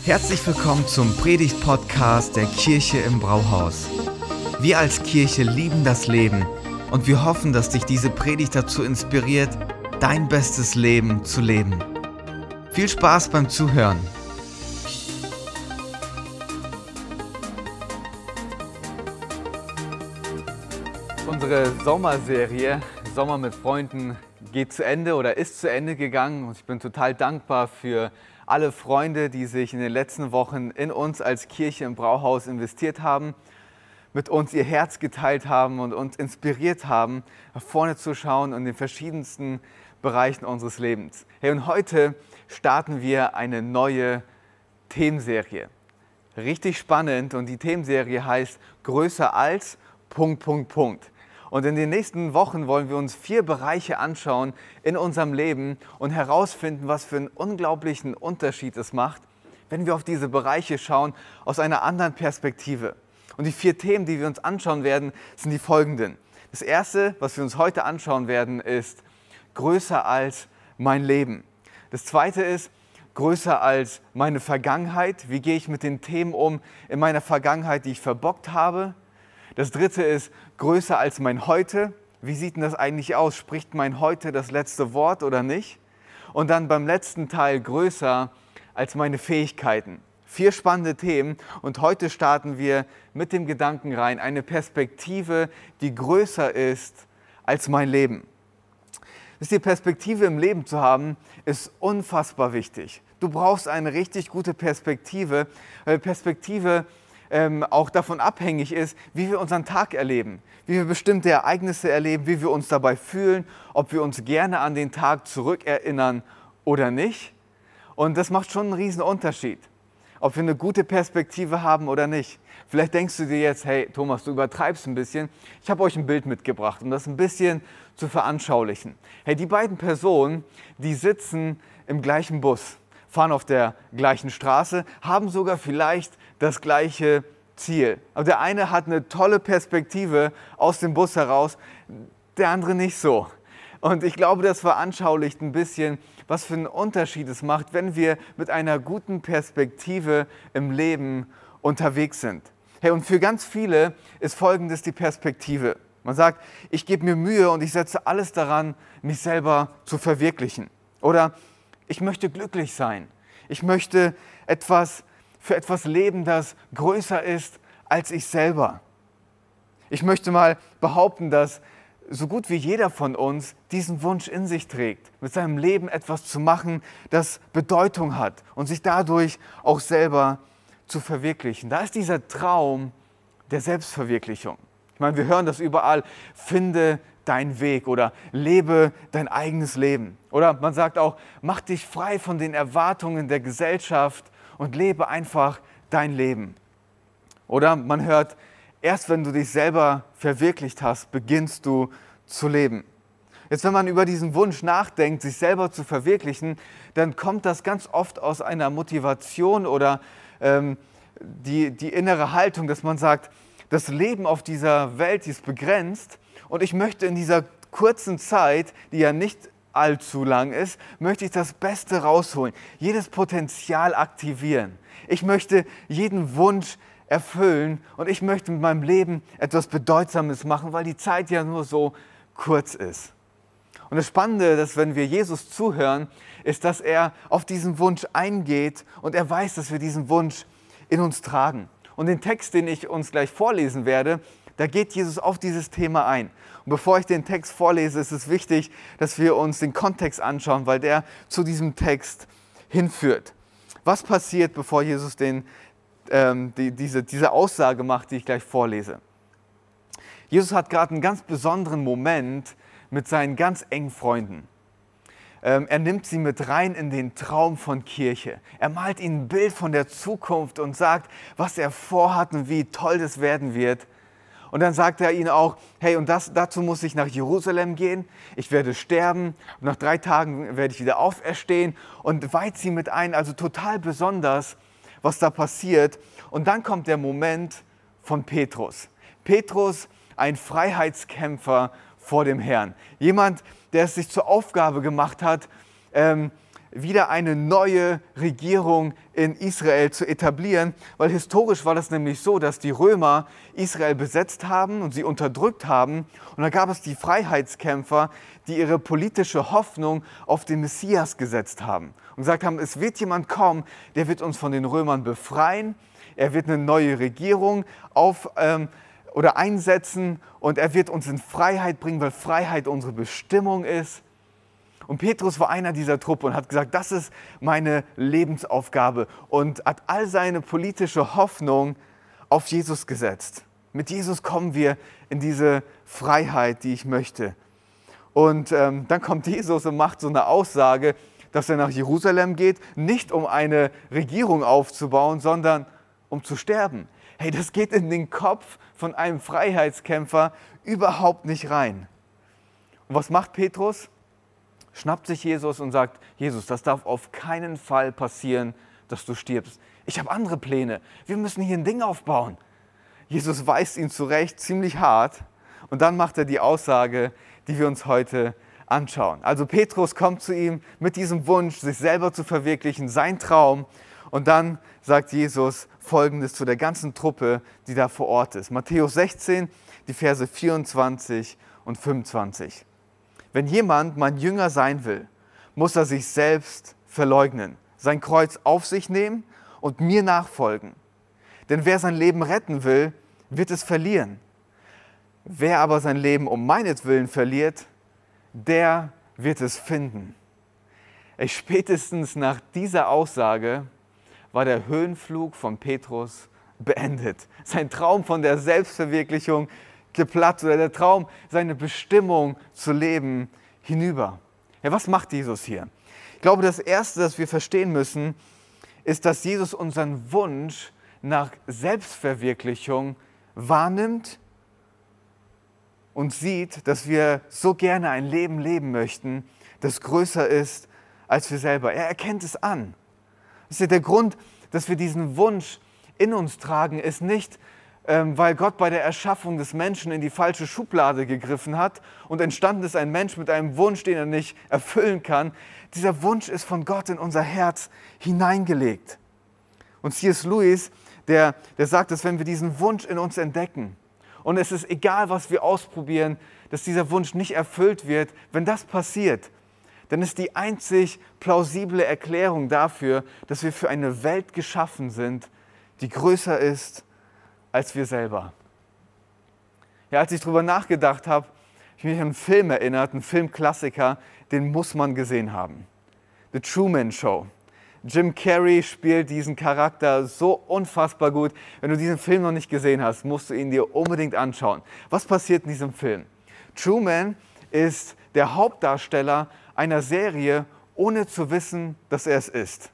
Herzlich willkommen zum Predigt-Podcast der Kirche im Brauhaus. Wir als Kirche lieben das Leben und wir hoffen, dass dich diese Predigt dazu inspiriert, dein bestes Leben zu leben. Viel Spaß beim Zuhören. Unsere Sommerserie Sommer mit Freunden geht zu Ende oder ist zu Ende gegangen und ich bin total dankbar für alle Freunde, die sich in den letzten Wochen in uns als Kirche im Brauhaus investiert haben, mit uns ihr Herz geteilt haben und uns inspiriert haben, nach vorne zu schauen und in den verschiedensten Bereichen unseres Lebens. Hey, und heute starten wir eine neue Themenserie. Richtig spannend und die Themenserie heißt Größer als Punkt, Punkt, Punkt. Und in den nächsten Wochen wollen wir uns vier Bereiche anschauen in unserem Leben und herausfinden, was für einen unglaublichen Unterschied es macht, wenn wir auf diese Bereiche schauen aus einer anderen Perspektive. Und die vier Themen, die wir uns anschauen werden, sind die folgenden. Das erste, was wir uns heute anschauen werden, ist größer als mein Leben. Das zweite ist größer als meine Vergangenheit. Wie gehe ich mit den Themen um in meiner Vergangenheit, die ich verbockt habe? Das dritte ist größer als mein Heute. Wie sieht denn das eigentlich aus? Spricht mein Heute das letzte Wort oder nicht? Und dann beim letzten Teil größer als meine Fähigkeiten. Vier spannende Themen und heute starten wir mit dem Gedanken rein, eine Perspektive, die größer ist als mein Leben. Die Perspektive im Leben zu haben, ist unfassbar wichtig. Du brauchst eine richtig gute Perspektive, weil Perspektive ähm, auch davon abhängig ist, wie wir unseren Tag erleben, wie wir bestimmte Ereignisse erleben, wie wir uns dabei fühlen, ob wir uns gerne an den Tag zurückerinnern oder nicht. Und das macht schon einen riesen Unterschied, ob wir eine gute Perspektive haben oder nicht. Vielleicht denkst du dir jetzt, hey Thomas, du übertreibst ein bisschen. Ich habe euch ein Bild mitgebracht, um das ein bisschen zu veranschaulichen. Hey, die beiden Personen, die sitzen im gleichen Bus fahren auf der gleichen Straße, haben sogar vielleicht das gleiche Ziel. Aber der eine hat eine tolle Perspektive aus dem Bus heraus, der andere nicht so. Und ich glaube, das veranschaulicht ein bisschen, was für einen Unterschied es macht, wenn wir mit einer guten Perspektive im Leben unterwegs sind. Hey, und für ganz viele ist Folgendes die Perspektive. Man sagt, ich gebe mir Mühe und ich setze alles daran, mich selber zu verwirklichen. Oder ich möchte glücklich sein. Ich möchte etwas für etwas leben, das größer ist als ich selber. Ich möchte mal behaupten, dass so gut wie jeder von uns diesen Wunsch in sich trägt, mit seinem Leben etwas zu machen, das Bedeutung hat und sich dadurch auch selber zu verwirklichen. Da ist dieser Traum der Selbstverwirklichung. Ich meine, wir hören das überall, finde dein Weg oder lebe dein eigenes Leben. Oder man sagt auch, mach dich frei von den Erwartungen der Gesellschaft und lebe einfach dein Leben. Oder man hört, erst wenn du dich selber verwirklicht hast, beginnst du zu leben. Jetzt, wenn man über diesen Wunsch nachdenkt, sich selber zu verwirklichen, dann kommt das ganz oft aus einer Motivation oder ähm, die, die innere Haltung, dass man sagt, das Leben auf dieser Welt ist begrenzt und ich möchte in dieser kurzen Zeit, die ja nicht allzu lang ist, möchte ich das Beste rausholen, jedes Potenzial aktivieren. Ich möchte jeden Wunsch erfüllen und ich möchte mit meinem Leben etwas Bedeutsames machen, weil die Zeit ja nur so kurz ist. Und das Spannende, dass wenn wir Jesus zuhören, ist, dass er auf diesen Wunsch eingeht und er weiß, dass wir diesen Wunsch in uns tragen. Und den Text, den ich uns gleich vorlesen werde, da geht Jesus auf dieses Thema ein. Und bevor ich den Text vorlese, ist es wichtig, dass wir uns den Kontext anschauen, weil der zu diesem Text hinführt. Was passiert, bevor Jesus den, ähm, die, diese, diese Aussage macht, die ich gleich vorlese? Jesus hat gerade einen ganz besonderen Moment mit seinen ganz engen Freunden. Ähm, er nimmt sie mit rein in den Traum von Kirche. Er malt ihnen ein Bild von der Zukunft und sagt, was er vorhat und wie toll das werden wird. Und dann sagt er ihnen auch, hey, und das, dazu muss ich nach Jerusalem gehen, ich werde sterben, und nach drei Tagen werde ich wieder auferstehen und weiht sie mit ein, also total besonders, was da passiert. Und dann kommt der Moment von Petrus. Petrus, ein Freiheitskämpfer vor dem Herrn. Jemand, der es sich zur Aufgabe gemacht hat, ähm, wieder eine neue Regierung in Israel zu etablieren, weil historisch war das nämlich so, dass die Römer Israel besetzt haben und sie unterdrückt haben. Und da gab es die Freiheitskämpfer, die ihre politische Hoffnung auf den Messias gesetzt haben und gesagt haben, es wird jemand kommen, der wird uns von den Römern befreien, er wird eine neue Regierung auf, ähm, oder einsetzen und er wird uns in Freiheit bringen, weil Freiheit unsere Bestimmung ist. Und Petrus war einer dieser Truppe und hat gesagt, das ist meine Lebensaufgabe und hat all seine politische Hoffnung auf Jesus gesetzt. Mit Jesus kommen wir in diese Freiheit, die ich möchte. Und ähm, dann kommt Jesus und macht so eine Aussage, dass er nach Jerusalem geht, nicht um eine Regierung aufzubauen, sondern um zu sterben. Hey, das geht in den Kopf von einem Freiheitskämpfer überhaupt nicht rein. Und was macht Petrus? Schnappt sich Jesus und sagt, Jesus, das darf auf keinen Fall passieren, dass du stirbst. Ich habe andere Pläne. Wir müssen hier ein Ding aufbauen. Jesus weist ihn zurecht, ziemlich hart. Und dann macht er die Aussage, die wir uns heute anschauen. Also Petrus kommt zu ihm mit diesem Wunsch, sich selber zu verwirklichen, sein Traum. Und dann sagt Jesus Folgendes zu der ganzen Truppe, die da vor Ort ist. Matthäus 16, die Verse 24 und 25. Wenn jemand mein Jünger sein will, muss er sich selbst verleugnen, sein Kreuz auf sich nehmen und mir nachfolgen. Denn wer sein Leben retten will, wird es verlieren. Wer aber sein Leben um meinetwillen verliert, der wird es finden. Ich spätestens nach dieser Aussage war der Höhenflug von Petrus beendet. Sein Traum von der Selbstverwirklichung geplatzt oder der Traum, seine Bestimmung zu leben, hinüber. Ja, was macht Jesus hier? Ich glaube, das Erste, das wir verstehen müssen, ist, dass Jesus unseren Wunsch nach Selbstverwirklichung wahrnimmt und sieht, dass wir so gerne ein Leben leben möchten, das größer ist als wir selber. Er erkennt es an. Das ist ja der Grund, dass wir diesen Wunsch in uns tragen, ist nicht, weil Gott bei der Erschaffung des Menschen in die falsche Schublade gegriffen hat und entstanden ist ein Mensch mit einem Wunsch, den er nicht erfüllen kann. Dieser Wunsch ist von Gott in unser Herz hineingelegt. Und C.S. Lewis, der, der sagt, dass wenn wir diesen Wunsch in uns entdecken, und es ist egal, was wir ausprobieren, dass dieser Wunsch nicht erfüllt wird, wenn das passiert, dann ist die einzig plausible Erklärung dafür, dass wir für eine Welt geschaffen sind, die größer ist als wir selber. Ja, als ich darüber nachgedacht habe, ich mich an einen Film erinnert, einen Filmklassiker, den muss man gesehen haben. The Truman Show. Jim Carrey spielt diesen Charakter so unfassbar gut. Wenn du diesen Film noch nicht gesehen hast, musst du ihn dir unbedingt anschauen. Was passiert in diesem Film? Truman ist der Hauptdarsteller einer Serie, ohne zu wissen, dass er es ist.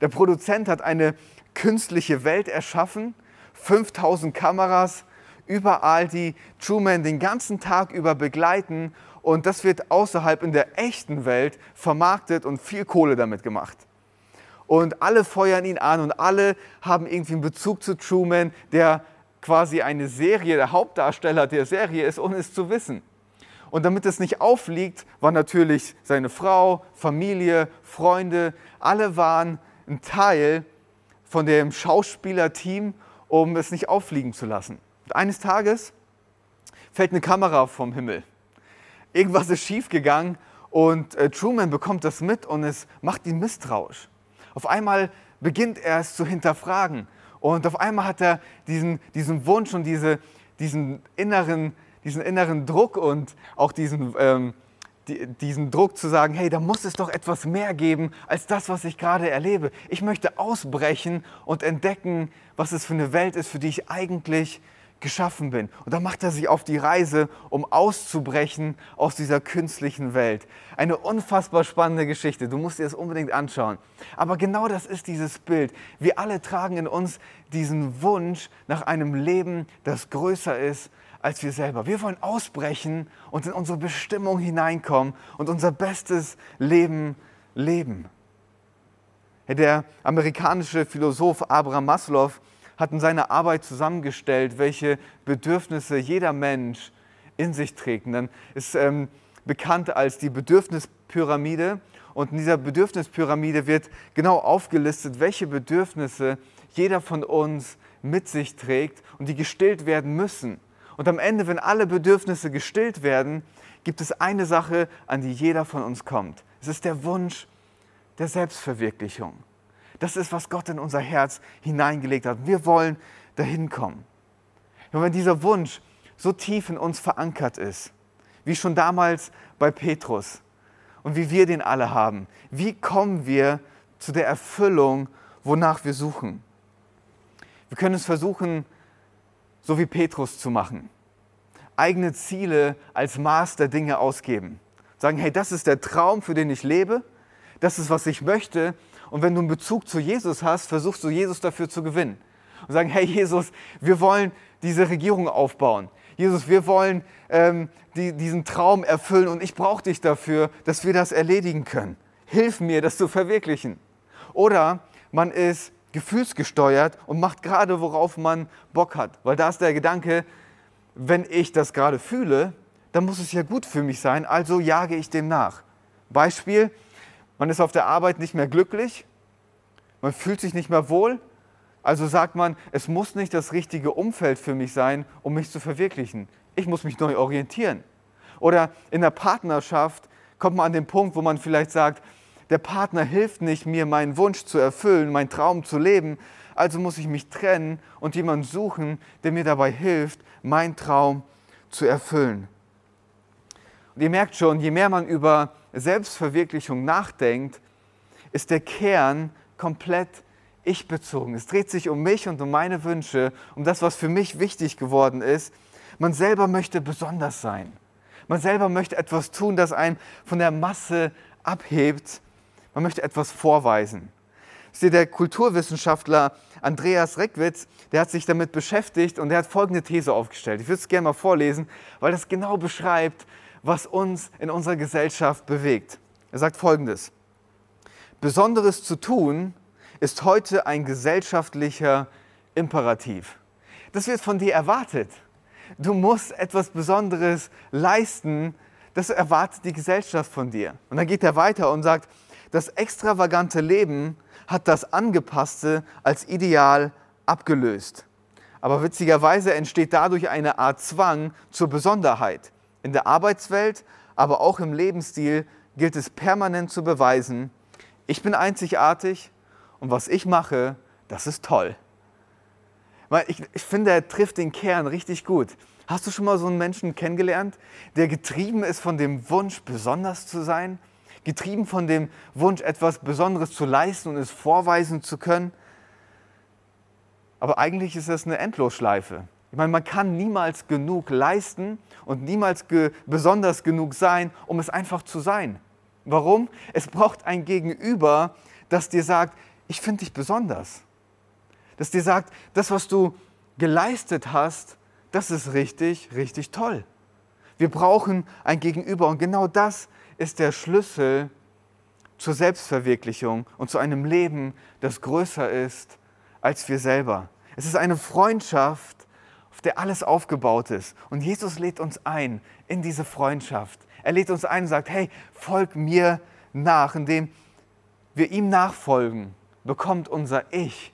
Der Produzent hat eine künstliche Welt erschaffen, 5000 Kameras überall, die Truman den ganzen Tag über begleiten und das wird außerhalb in der echten Welt vermarktet und viel Kohle damit gemacht. Und alle feuern ihn an und alle haben irgendwie einen Bezug zu Truman, der quasi eine Serie, der Hauptdarsteller der Serie ist, ohne es zu wissen. Und damit es nicht aufliegt, war natürlich seine Frau, Familie, Freunde, alle waren ein Teil von dem Schauspielerteam um es nicht auffliegen zu lassen. Und eines Tages fällt eine Kamera vom Himmel. Irgendwas ist schiefgegangen und äh, Truman bekommt das mit und es macht ihn misstrauisch. Auf einmal beginnt er es zu hinterfragen und auf einmal hat er diesen, diesen Wunsch und diese, diesen, inneren, diesen inneren Druck und auch diesen, ähm, diesen Druck zu sagen, hey, da muss es doch etwas mehr geben als das, was ich gerade erlebe. Ich möchte ausbrechen und entdecken, was es für eine Welt ist, für die ich eigentlich geschaffen bin. Und dann macht er sich auf die Reise, um auszubrechen aus dieser künstlichen Welt. Eine unfassbar spannende Geschichte. Du musst dir das unbedingt anschauen. Aber genau das ist dieses Bild. Wir alle tragen in uns diesen Wunsch nach einem Leben, das größer ist als wir selber. Wir wollen ausbrechen und in unsere Bestimmung hineinkommen und unser bestes Leben leben. Der amerikanische Philosoph Abraham Maslow hat in seiner Arbeit zusammengestellt, welche Bedürfnisse jeder Mensch in sich trägt. Und dann ist ähm, bekannt als die Bedürfnispyramide. Und in dieser Bedürfnispyramide wird genau aufgelistet, welche Bedürfnisse jeder von uns mit sich trägt und die gestillt werden müssen. Und am Ende, wenn alle Bedürfnisse gestillt werden, gibt es eine Sache, an die jeder von uns kommt. Es ist der Wunsch der Selbstverwirklichung. Das ist, was Gott in unser Herz hineingelegt hat. Wir wollen dahin kommen. Und wenn dieser Wunsch so tief in uns verankert ist, wie schon damals bei Petrus und wie wir den alle haben, wie kommen wir zu der Erfüllung, wonach wir suchen? Wir können es versuchen, so wie Petrus zu machen. Eigene Ziele als Maß der Dinge ausgeben. Sagen, hey, das ist der Traum, für den ich lebe. Das ist, was ich möchte. Und wenn du einen Bezug zu Jesus hast, versuchst du Jesus dafür zu gewinnen. Und sagen, hey Jesus, wir wollen diese Regierung aufbauen. Jesus, wir wollen ähm, die, diesen Traum erfüllen und ich brauche dich dafür, dass wir das erledigen können. Hilf mir, das zu verwirklichen. Oder man ist gefühlsgesteuert und macht gerade, worauf man Bock hat. Weil da ist der Gedanke, wenn ich das gerade fühle, dann muss es ja gut für mich sein, also jage ich dem nach. Beispiel, man ist auf der Arbeit nicht mehr glücklich, man fühlt sich nicht mehr wohl, also sagt man, es muss nicht das richtige Umfeld für mich sein, um mich zu verwirklichen. Ich muss mich neu orientieren. Oder in der Partnerschaft kommt man an den Punkt, wo man vielleicht sagt, der Partner hilft nicht, mir meinen Wunsch zu erfüllen, meinen Traum zu leben, also muss ich mich trennen und jemanden suchen, der mir dabei hilft, meinen Traum zu erfüllen. Und ihr merkt schon, je mehr man über Selbstverwirklichung nachdenkt, ist der Kern komplett ich bezogen. Es dreht sich um mich und um meine Wünsche, um das, was für mich wichtig geworden ist. Man selber möchte besonders sein. Man selber möchte etwas tun, das einen von der Masse abhebt. Man möchte etwas vorweisen. Der Kulturwissenschaftler Andreas Reckwitz, der hat sich damit beschäftigt und der hat folgende These aufgestellt. Ich würde es gerne mal vorlesen, weil das genau beschreibt, was uns in unserer Gesellschaft bewegt. Er sagt folgendes. Besonderes zu tun ist heute ein gesellschaftlicher Imperativ. Das wird von dir erwartet. Du musst etwas Besonderes leisten. Das erwartet die Gesellschaft von dir. Und dann geht er weiter und sagt, das extravagante Leben hat das Angepasste als Ideal abgelöst. Aber witzigerweise entsteht dadurch eine Art Zwang zur Besonderheit. In der Arbeitswelt, aber auch im Lebensstil gilt es permanent zu beweisen, ich bin einzigartig und was ich mache, das ist toll. Ich, ich finde, er trifft den Kern richtig gut. Hast du schon mal so einen Menschen kennengelernt, der getrieben ist von dem Wunsch, besonders zu sein? Getrieben von dem Wunsch, etwas Besonderes zu leisten und es vorweisen zu können? Aber eigentlich ist das eine Endlosschleife. Ich meine, man kann niemals genug leisten und niemals ge besonders genug sein, um es einfach zu sein. Warum? Es braucht ein Gegenüber, das dir sagt, ich finde dich besonders. Das dir sagt, das, was du geleistet hast, das ist richtig, richtig toll. Wir brauchen ein Gegenüber und genau das ist der Schlüssel zur Selbstverwirklichung und zu einem Leben, das größer ist als wir selber. Es ist eine Freundschaft, auf der alles aufgebaut ist. Und Jesus lädt uns ein in diese Freundschaft. Er lädt uns ein und sagt, hey, folg mir nach, indem wir ihm nachfolgen, bekommt unser Ich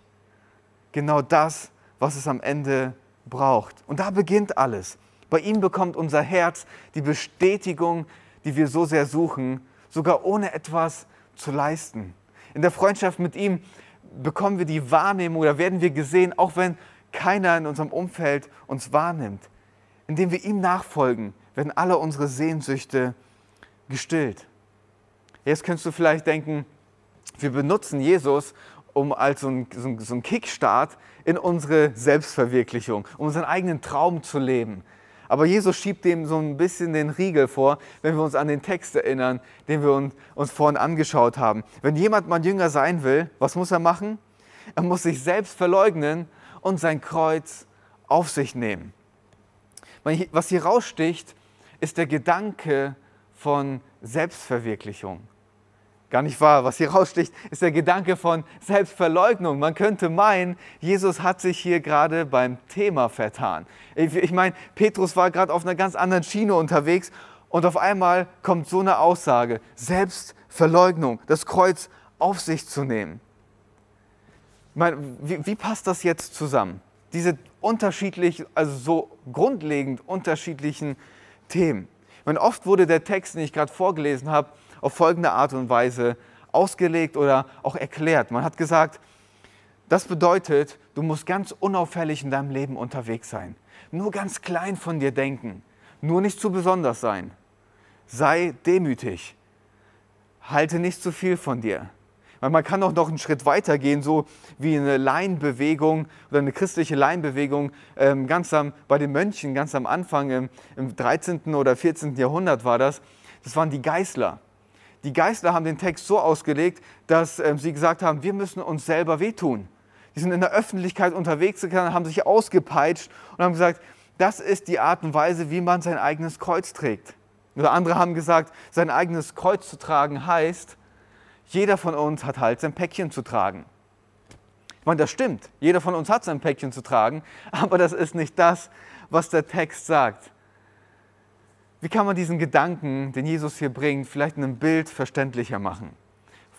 genau das, was es am Ende braucht. Und da beginnt alles. Bei ihm bekommt unser Herz die Bestätigung, die wir so sehr suchen, sogar ohne etwas zu leisten. In der Freundschaft mit ihm bekommen wir die Wahrnehmung oder werden wir gesehen, auch wenn keiner in unserem Umfeld uns wahrnimmt. Indem wir ihm nachfolgen, werden alle unsere Sehnsüchte gestillt. Jetzt könntest du vielleicht denken, wir benutzen Jesus um als so ein, so ein Kickstart in unsere Selbstverwirklichung, um unseren eigenen Traum zu leben. Aber Jesus schiebt dem so ein bisschen den Riegel vor, wenn wir uns an den Text erinnern, den wir uns, vorhin angeschaut haben. Wenn jemand mal Jünger sein will, was muss er machen? Er muss sich selbst verleugnen und sein Kreuz auf sich nehmen. Was hier raussticht, ist der Gedanke von Selbstverwirklichung. Gar nicht wahr. Was hier raussticht, ist der Gedanke von Selbstverleugnung. Man könnte meinen, Jesus hat sich hier gerade beim Thema vertan. Ich meine, Petrus war gerade auf einer ganz anderen Schiene unterwegs und auf einmal kommt so eine Aussage, Selbstverleugnung. Verleugnung, das Kreuz auf sich zu nehmen. Meine, wie, wie passt das jetzt zusammen? Diese unterschiedlich, also so grundlegend unterschiedlichen Themen. Meine, oft wurde der Text, den ich gerade vorgelesen habe, auf folgende Art und Weise ausgelegt oder auch erklärt. Man hat gesagt, das bedeutet, du musst ganz unauffällig in deinem Leben unterwegs sein. Nur ganz klein von dir denken. Nur nicht zu besonders sein. Sei demütig. Halte nicht zu viel von dir. Weil man kann auch noch einen Schritt weiter gehen, so wie eine Laienbewegung oder eine christliche Laienbewegung ähm, ganz am, bei den Mönchen, ganz am Anfang im, im 13. oder 14. Jahrhundert war das. Das waren die Geißler. Die Geißler haben den Text so ausgelegt, dass ähm, sie gesagt haben, wir müssen uns selber wehtun. Die sind in der Öffentlichkeit unterwegs gegangen, haben sich ausgepeitscht und haben gesagt, das ist die Art und Weise, wie man sein eigenes Kreuz trägt. Oder andere haben gesagt, sein eigenes Kreuz zu tragen heißt, jeder von uns hat halt sein Päckchen zu tragen. Ich meine, das stimmt. Jeder von uns hat sein Päckchen zu tragen, aber das ist nicht das, was der Text sagt. Wie kann man diesen Gedanken, den Jesus hier bringt, vielleicht in einem Bild verständlicher machen?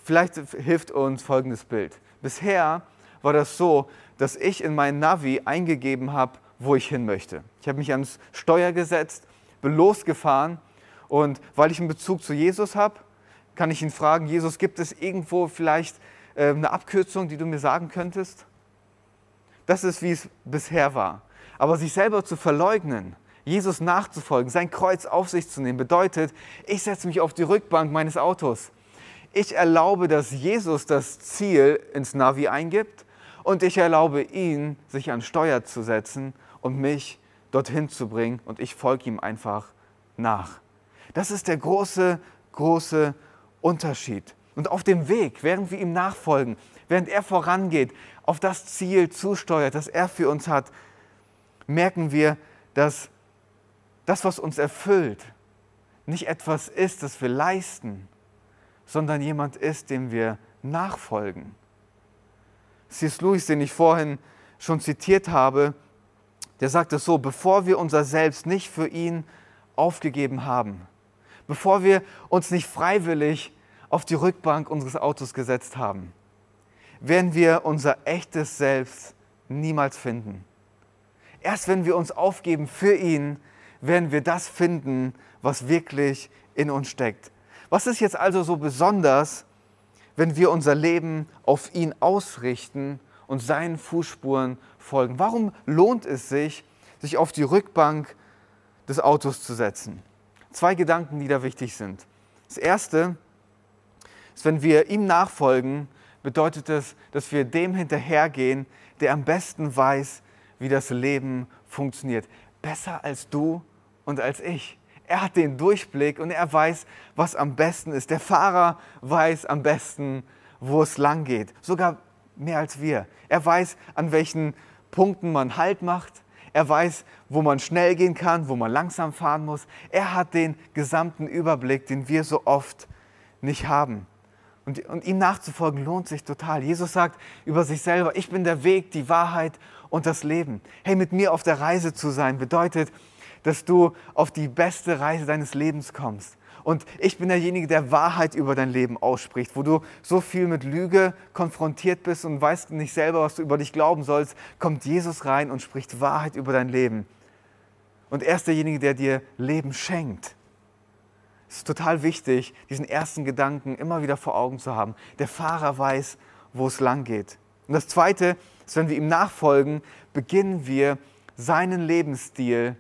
Vielleicht hilft uns folgendes Bild. Bisher war das so, dass ich in mein Navi eingegeben habe, wo ich hin möchte. Ich habe mich ans Steuer gesetzt, bin losgefahren und weil ich einen Bezug zu Jesus habe, kann ich ihn fragen, Jesus, gibt es irgendwo vielleicht äh, eine Abkürzung, die du mir sagen könntest? Das ist, wie es bisher war. Aber sich selber zu verleugnen, Jesus nachzufolgen, sein Kreuz auf sich zu nehmen, bedeutet, ich setze mich auf die Rückbank meines Autos. Ich erlaube, dass Jesus das Ziel ins Navi eingibt und ich erlaube ihn, sich an Steuer zu setzen und mich dorthin zu bringen und ich folge ihm einfach nach. Das ist der große, große Unterschied. Und auf dem Weg, während wir ihm nachfolgen, während er vorangeht, auf das Ziel zusteuert, das er für uns hat, merken wir, dass das, was uns erfüllt, nicht etwas ist, das wir leisten, sondern jemand ist, dem wir nachfolgen. C.S. Lewis, den ich vorhin schon zitiert habe, der sagt es so, bevor wir unser Selbst nicht für ihn aufgegeben haben, bevor wir uns nicht freiwillig auf die Rückbank unseres Autos gesetzt haben, werden wir unser echtes Selbst niemals finden. Erst wenn wir uns aufgeben für ihn, werden wir das finden, was wirklich in uns steckt. Was ist jetzt also so besonders wenn wir unser Leben auf ihn ausrichten und seinen Fußspuren folgen? Warum lohnt es sich, sich auf die Rückbank des Autos zu setzen? Zwei Gedanken, die da wichtig sind. Das erste ist, wenn wir ihm nachfolgen, bedeutet es, dass wir dem hinterhergehen, der am besten weiß, wie das Leben funktioniert. Besser als du und als ich. Er hat den Durchblick und er weiß, was am besten ist. Der Fahrer weiß am besten, wo es lang geht. Sogar mehr als wir. Er weiß, an welchen Punkten man Halt macht. Er weiß, wo man schnell gehen kann, wo man langsam fahren muss. Er hat den gesamten Überblick, den wir so oft nicht haben. Und, und ihm nachzufolgen lohnt sich total. Jesus sagt über sich selber, ich bin der Weg, die Wahrheit und das Leben. Hey, mit mir auf der Reise zu sein bedeutet, dass du auf die beste Reise deines Lebens kommst. Und ich bin derjenige, der Wahrheit über dein Leben ausspricht, wo du so viel mit Lüge konfrontiert bist und weißt nicht selber, was du über dich glauben sollst, kommt Jesus rein und spricht Wahrheit über dein Leben. Und er ist derjenige, der dir Leben schenkt. Es ist total wichtig, diesen ersten Gedanken immer wieder vor Augen zu haben. Der Fahrer weiß, wo es lang geht. Und das Zweite ist, wenn wir ihm nachfolgen, beginnen wir seinen Lebensstil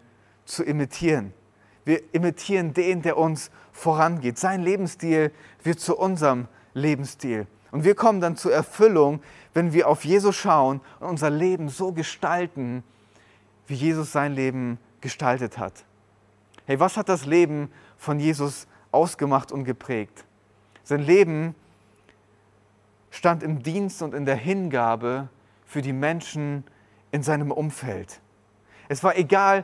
zu imitieren. Wir imitieren den, der uns vorangeht. Sein Lebensstil wird zu unserem Lebensstil. Und wir kommen dann zur Erfüllung, wenn wir auf Jesus schauen und unser Leben so gestalten, wie Jesus sein Leben gestaltet hat. Hey, was hat das Leben von Jesus ausgemacht und geprägt? Sein Leben stand im Dienst und in der Hingabe für die Menschen in seinem Umfeld. Es war egal,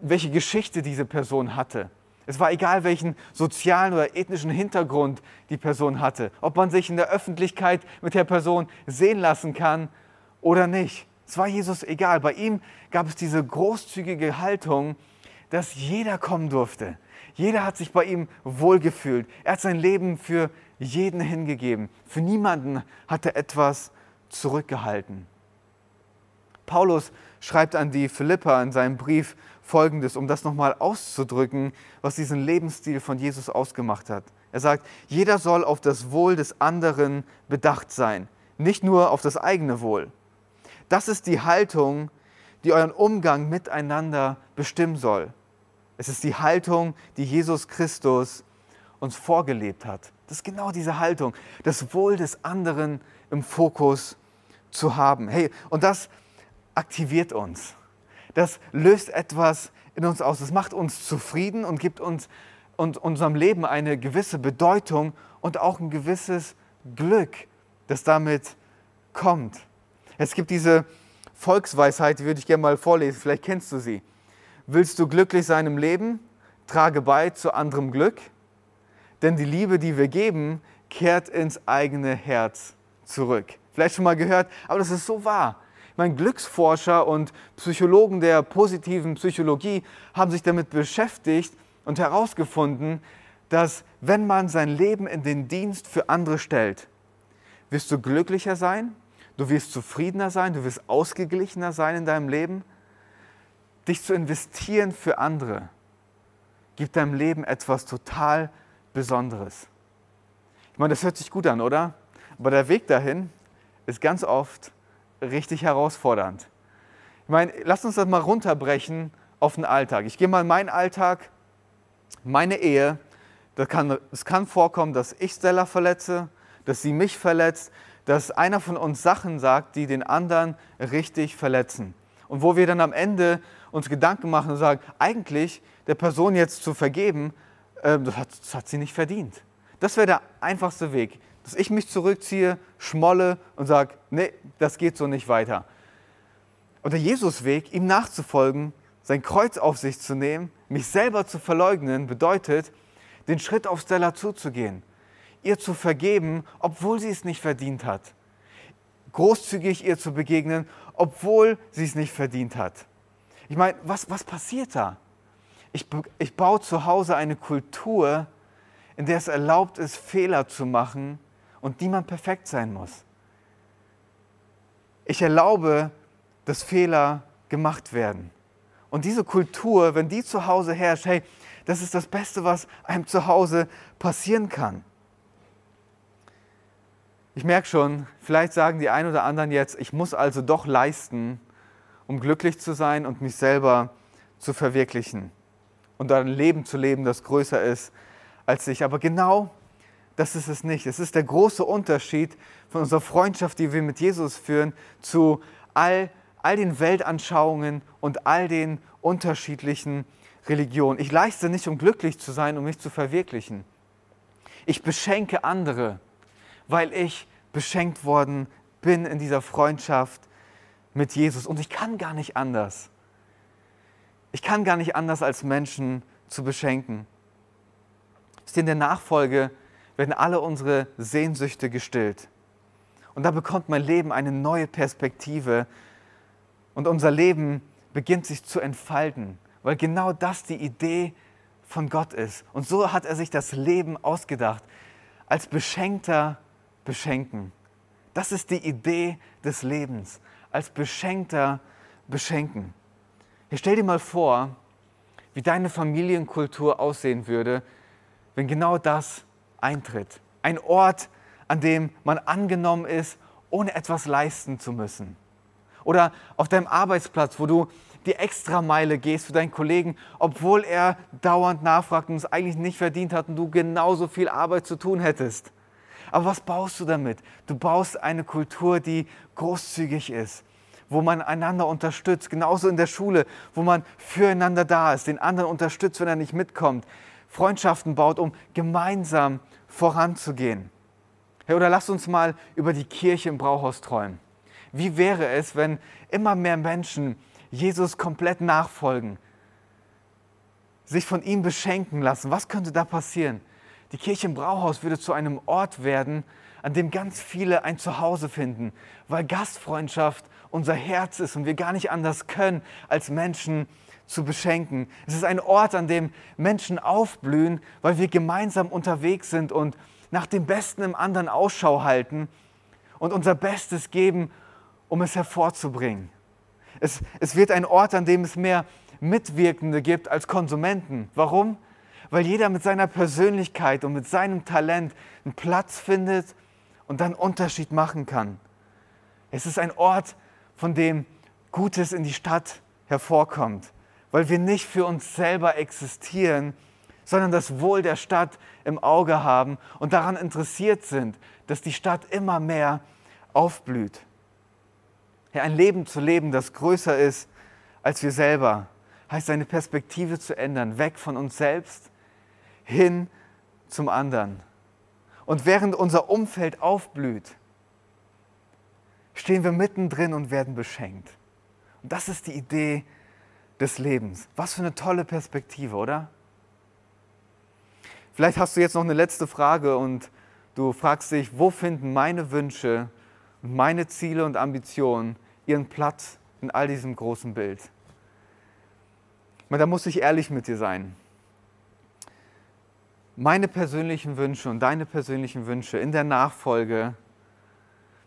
welche Geschichte diese Person hatte. Es war egal, welchen sozialen oder ethnischen Hintergrund die Person hatte, ob man sich in der Öffentlichkeit mit der Person sehen lassen kann oder nicht. Es war Jesus egal. Bei ihm gab es diese großzügige Haltung, dass jeder kommen durfte. Jeder hat sich bei ihm wohlgefühlt. Er hat sein Leben für jeden hingegeben. Für niemanden hat er etwas zurückgehalten. Paulus schreibt an die Philippa in seinem Brief Folgendes, um das nochmal auszudrücken, was diesen Lebensstil von Jesus ausgemacht hat. Er sagt, jeder soll auf das Wohl des anderen bedacht sein, nicht nur auf das eigene Wohl. Das ist die Haltung, die euren Umgang miteinander bestimmen soll. Es ist die Haltung, die Jesus Christus uns vorgelebt hat. Das ist genau diese Haltung, das Wohl des anderen im Fokus zu haben. Hey, und das aktiviert uns. Das löst etwas in uns aus. Das macht uns zufrieden und gibt uns und unserem Leben eine gewisse Bedeutung und auch ein gewisses Glück, das damit kommt. Es gibt diese Volksweisheit, die würde ich gerne mal vorlesen, vielleicht kennst du sie. Willst du glücklich sein im Leben? Trage bei zu anderem Glück, denn die Liebe, die wir geben, kehrt ins eigene Herz zurück. Vielleicht schon mal gehört, aber das ist so wahr. Mein Glücksforscher und Psychologen der positiven Psychologie haben sich damit beschäftigt und herausgefunden, dass wenn man sein Leben in den Dienst für andere stellt, wirst du glücklicher sein, du wirst zufriedener sein, du wirst ausgeglichener sein in deinem Leben. Dich zu investieren für andere gibt deinem Leben etwas total Besonderes. Ich meine, das hört sich gut an, oder? Aber der Weg dahin ist ganz oft richtig herausfordernd. Ich meine, lass uns das mal runterbrechen auf den Alltag. Ich gehe mal in meinen Alltag, meine Ehe. Das kann, es kann vorkommen, dass ich Stella verletze, dass sie mich verletzt, dass einer von uns Sachen sagt, die den anderen richtig verletzen. Und wo wir dann am Ende uns Gedanken machen und sagen, eigentlich der Person jetzt zu vergeben, äh, das, hat, das hat sie nicht verdient. Das wäre der einfachste Weg dass ich mich zurückziehe, schmolle und sage, nee, das geht so nicht weiter. Und der Jesusweg, ihm nachzufolgen, sein Kreuz auf sich zu nehmen, mich selber zu verleugnen, bedeutet, den Schritt auf Stella zuzugehen, ihr zu vergeben, obwohl sie es nicht verdient hat. Großzügig ihr zu begegnen, obwohl sie es nicht verdient hat. Ich meine, was, was passiert da? Ich, ich baue zu Hause eine Kultur, in der es erlaubt ist, Fehler zu machen und niemand perfekt sein muss. Ich erlaube, dass Fehler gemacht werden. Und diese Kultur, wenn die zu Hause herrscht, hey, das ist das Beste, was einem zu Hause passieren kann. Ich merke schon, vielleicht sagen die einen oder anderen jetzt, ich muss also doch leisten, um glücklich zu sein und mich selber zu verwirklichen und ein Leben zu leben, das größer ist als ich. Aber genau das ist es nicht. Es ist der große Unterschied von unserer Freundschaft, die wir mit Jesus führen, zu all, all den Weltanschauungen und all den unterschiedlichen Religionen. Ich leiste nicht, um glücklich zu sein, um mich zu verwirklichen. Ich beschenke andere, weil ich beschenkt worden bin in dieser Freundschaft mit Jesus. Und ich kann gar nicht anders. Ich kann gar nicht anders, als Menschen zu beschenken. Ist in der Nachfolge werden alle unsere Sehnsüchte gestillt. Und da bekommt mein Leben eine neue Perspektive und unser Leben beginnt sich zu entfalten, weil genau das die Idee von Gott ist. Und so hat er sich das Leben ausgedacht, als Beschenkter beschenken. Das ist die Idee des Lebens, als Beschenkter beschenken. Hier stell dir mal vor, wie deine Familienkultur aussehen würde, wenn genau das eintritt. Ein Ort, an dem man angenommen ist, ohne etwas leisten zu müssen. Oder auf deinem Arbeitsplatz, wo du die Extrameile gehst für deinen Kollegen, obwohl er dauernd nachfragt und es eigentlich nicht verdient hat und du genauso viel Arbeit zu tun hättest. Aber was baust du damit? Du baust eine Kultur, die großzügig ist, wo man einander unterstützt, genauso in der Schule, wo man füreinander da ist, den anderen unterstützt, wenn er nicht mitkommt, Freundschaften baut, um gemeinsam voranzugehen. Hey, oder lasst uns mal über die Kirche im Brauhaus träumen. Wie wäre es, wenn immer mehr Menschen Jesus komplett nachfolgen, sich von ihm beschenken lassen? Was könnte da passieren? Die Kirche im Brauhaus würde zu einem Ort werden, an dem ganz viele ein Zuhause finden, weil Gastfreundschaft unser Herz ist und wir gar nicht anders können, als Menschen zu beschenken. Es ist ein Ort, an dem Menschen aufblühen, weil wir gemeinsam unterwegs sind und nach dem Besten im anderen Ausschau halten und unser Bestes geben, um es hervorzubringen. Es, es wird ein Ort, an dem es mehr Mitwirkende gibt als Konsumenten. Warum? Weil jeder mit seiner Persönlichkeit und mit seinem Talent einen Platz findet und dann Unterschied machen kann. Es ist ein Ort, von dem Gutes in die Stadt hervorkommt, weil wir nicht für uns selber existieren, sondern das Wohl der Stadt im Auge haben und daran interessiert sind, dass die Stadt immer mehr aufblüht. Ja, ein Leben zu leben, das größer ist als wir selber, heißt seine Perspektive zu ändern, weg von uns selbst hin zum anderen. Und während unser Umfeld aufblüht, stehen wir mittendrin und werden beschenkt. Und das ist die Idee des Lebens. Was für eine tolle Perspektive, oder? Vielleicht hast du jetzt noch eine letzte Frage und du fragst dich, wo finden meine Wünsche und meine Ziele und Ambitionen ihren Platz in all diesem großen Bild? da muss ich ehrlich mit dir sein. Meine persönlichen Wünsche und deine persönlichen Wünsche in der Nachfolge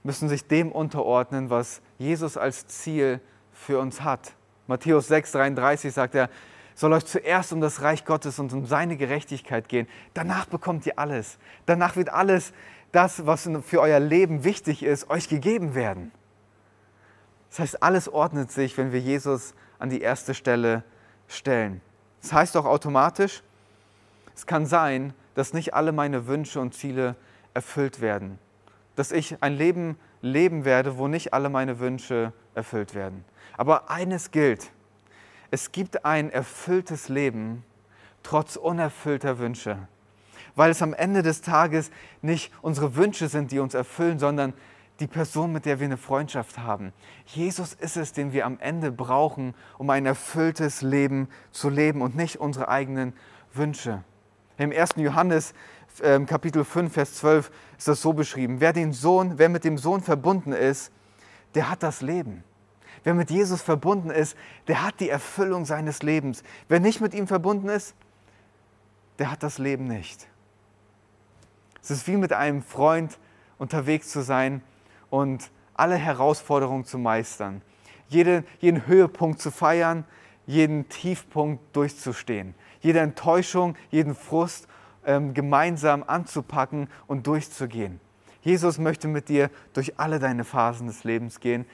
müssen sich dem unterordnen, was Jesus als Ziel für uns hat. Matthäus 6,33 sagt er, soll euch zuerst um das Reich Gottes und um seine Gerechtigkeit gehen. Danach bekommt ihr alles. Danach wird alles das, was für euer Leben wichtig ist, euch gegeben werden. Das heißt, alles ordnet sich, wenn wir Jesus an die erste Stelle stellen. Das heißt auch automatisch, es kann sein, dass nicht alle meine Wünsche und Ziele erfüllt werden. Dass ich ein Leben leben werde, wo nicht alle meine Wünsche erfüllt werden. Aber eines gilt, es gibt ein erfülltes Leben trotz unerfüllter Wünsche. Weil es am Ende des Tages nicht unsere Wünsche sind, die uns erfüllen, sondern die Person, mit der wir eine Freundschaft haben. Jesus ist es, den wir am Ende brauchen, um ein erfülltes Leben zu leben und nicht unsere eigenen Wünsche. Im 1. Johannes ähm, Kapitel 5, Vers 12 ist das so beschrieben. Wer, den Sohn, wer mit dem Sohn verbunden ist, der hat das Leben. Wer mit Jesus verbunden ist, der hat die Erfüllung seines Lebens. Wer nicht mit ihm verbunden ist, der hat das Leben nicht. Es ist wie mit einem Freund unterwegs zu sein und alle Herausforderungen zu meistern, jeden, jeden Höhepunkt zu feiern, jeden Tiefpunkt durchzustehen jede Enttäuschung, jeden Frust ähm, gemeinsam anzupacken und durchzugehen. Jesus möchte mit dir durch alle deine Phasen des Lebens gehen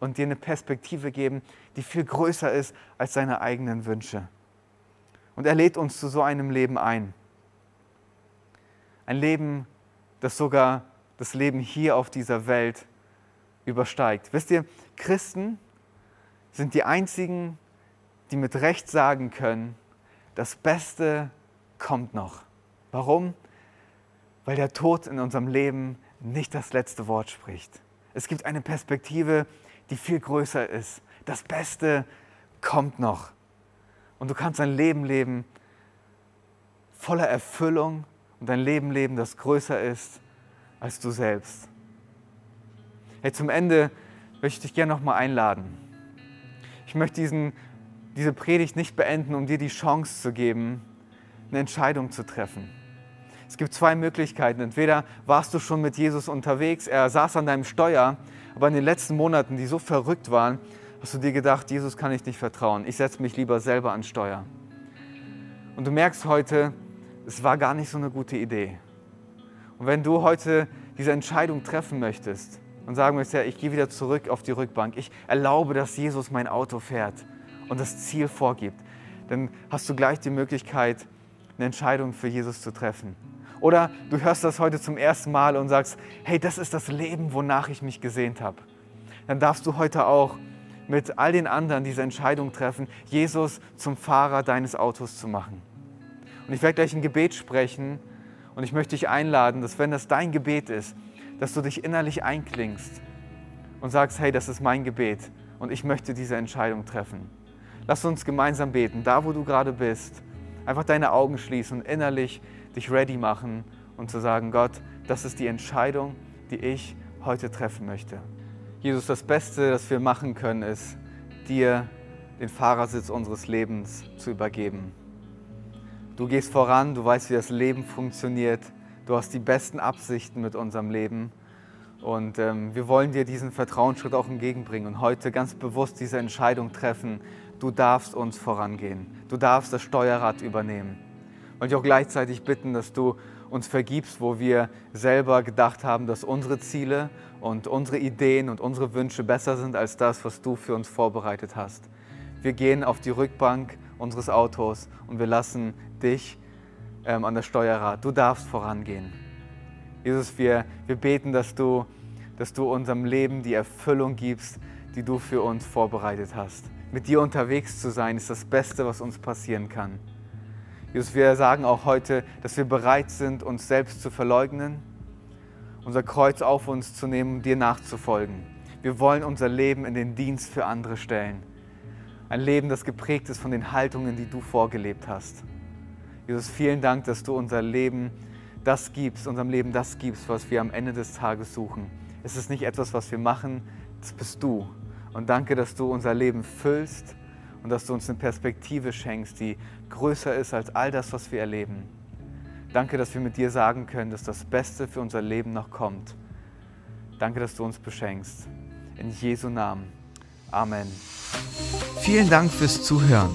und dir eine Perspektive geben, die viel größer ist als deine eigenen Wünsche. Und er lädt uns zu so einem Leben ein. Ein Leben, das sogar das Leben hier auf dieser Welt übersteigt. Wisst ihr, Christen sind die einzigen, die mit Recht sagen können, das Beste kommt noch. Warum? Weil der Tod in unserem Leben nicht das letzte Wort spricht. Es gibt eine Perspektive, die viel größer ist. Das Beste kommt noch. Und du kannst ein Leben leben voller Erfüllung und ein Leben leben, das größer ist als du selbst. Hey, zum Ende möchte ich dich gerne noch mal einladen. Ich möchte diesen diese Predigt nicht beenden, um dir die Chance zu geben, eine Entscheidung zu treffen. Es gibt zwei Möglichkeiten. Entweder warst du schon mit Jesus unterwegs, er saß an deinem Steuer, aber in den letzten Monaten, die so verrückt waren, hast du dir gedacht, Jesus kann ich nicht vertrauen. Ich setze mich lieber selber an Steuer. Und du merkst heute, es war gar nicht so eine gute Idee. Und wenn du heute diese Entscheidung treffen möchtest und sagen möchtest, ja, ich gehe wieder zurück auf die Rückbank, ich erlaube, dass Jesus mein Auto fährt, und das Ziel vorgibt, dann hast du gleich die Möglichkeit, eine Entscheidung für Jesus zu treffen. Oder du hörst das heute zum ersten Mal und sagst, hey, das ist das Leben, wonach ich mich gesehnt habe. Dann darfst du heute auch mit all den anderen diese Entscheidung treffen, Jesus zum Fahrer deines Autos zu machen. Und ich werde gleich ein Gebet sprechen und ich möchte dich einladen, dass wenn das dein Gebet ist, dass du dich innerlich einklingst und sagst, hey, das ist mein Gebet und ich möchte diese Entscheidung treffen. Lass uns gemeinsam beten, da wo du gerade bist. Einfach deine Augen schließen und innerlich dich ready machen und zu sagen, Gott, das ist die Entscheidung, die ich heute treffen möchte. Jesus, das Beste, das wir machen können, ist, dir den Fahrersitz unseres Lebens zu übergeben. Du gehst voran, du weißt, wie das Leben funktioniert, Du hast die besten Absichten mit unserem Leben. Und ähm, wir wollen dir diesen Vertrauensschritt auch entgegenbringen und heute ganz bewusst diese Entscheidung treffen. Du darfst uns vorangehen. Du darfst das Steuerrad übernehmen. Und ich auch gleichzeitig bitten, dass du uns vergibst, wo wir selber gedacht haben, dass unsere Ziele und unsere Ideen und unsere Wünsche besser sind als das, was du für uns vorbereitet hast. Wir gehen auf die Rückbank unseres Autos und wir lassen dich ähm, an das Steuerrad. Du darfst vorangehen. Jesus, wir, wir beten, dass du, dass du unserem Leben die Erfüllung gibst, die du für uns vorbereitet hast. Mit dir unterwegs zu sein, ist das Beste, was uns passieren kann. Jesus, wir sagen auch heute, dass wir bereit sind, uns selbst zu verleugnen, unser Kreuz auf uns zu nehmen, dir nachzufolgen. Wir wollen unser Leben in den Dienst für andere stellen. Ein Leben, das geprägt ist von den Haltungen, die du vorgelebt hast. Jesus, vielen Dank, dass du unser Leben das gibst, unserem Leben das gibst, was wir am Ende des Tages suchen. Es ist nicht etwas, was wir machen, das bist du. Und danke, dass du unser Leben füllst und dass du uns eine Perspektive schenkst, die größer ist als all das, was wir erleben. Danke, dass wir mit dir sagen können, dass das Beste für unser Leben noch kommt. Danke, dass du uns beschenkst. In Jesu Namen. Amen. Vielen Dank fürs Zuhören.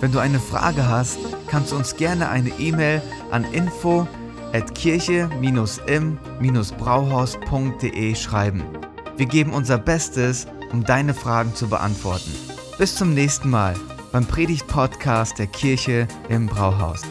Wenn du eine Frage hast, kannst du uns gerne eine E-Mail an info at kirche-im-brauhaus.de schreiben. Wir geben unser Bestes, um deine Fragen zu beantworten. Bis zum nächsten Mal beim Predigt-Podcast der Kirche im Brauhaus.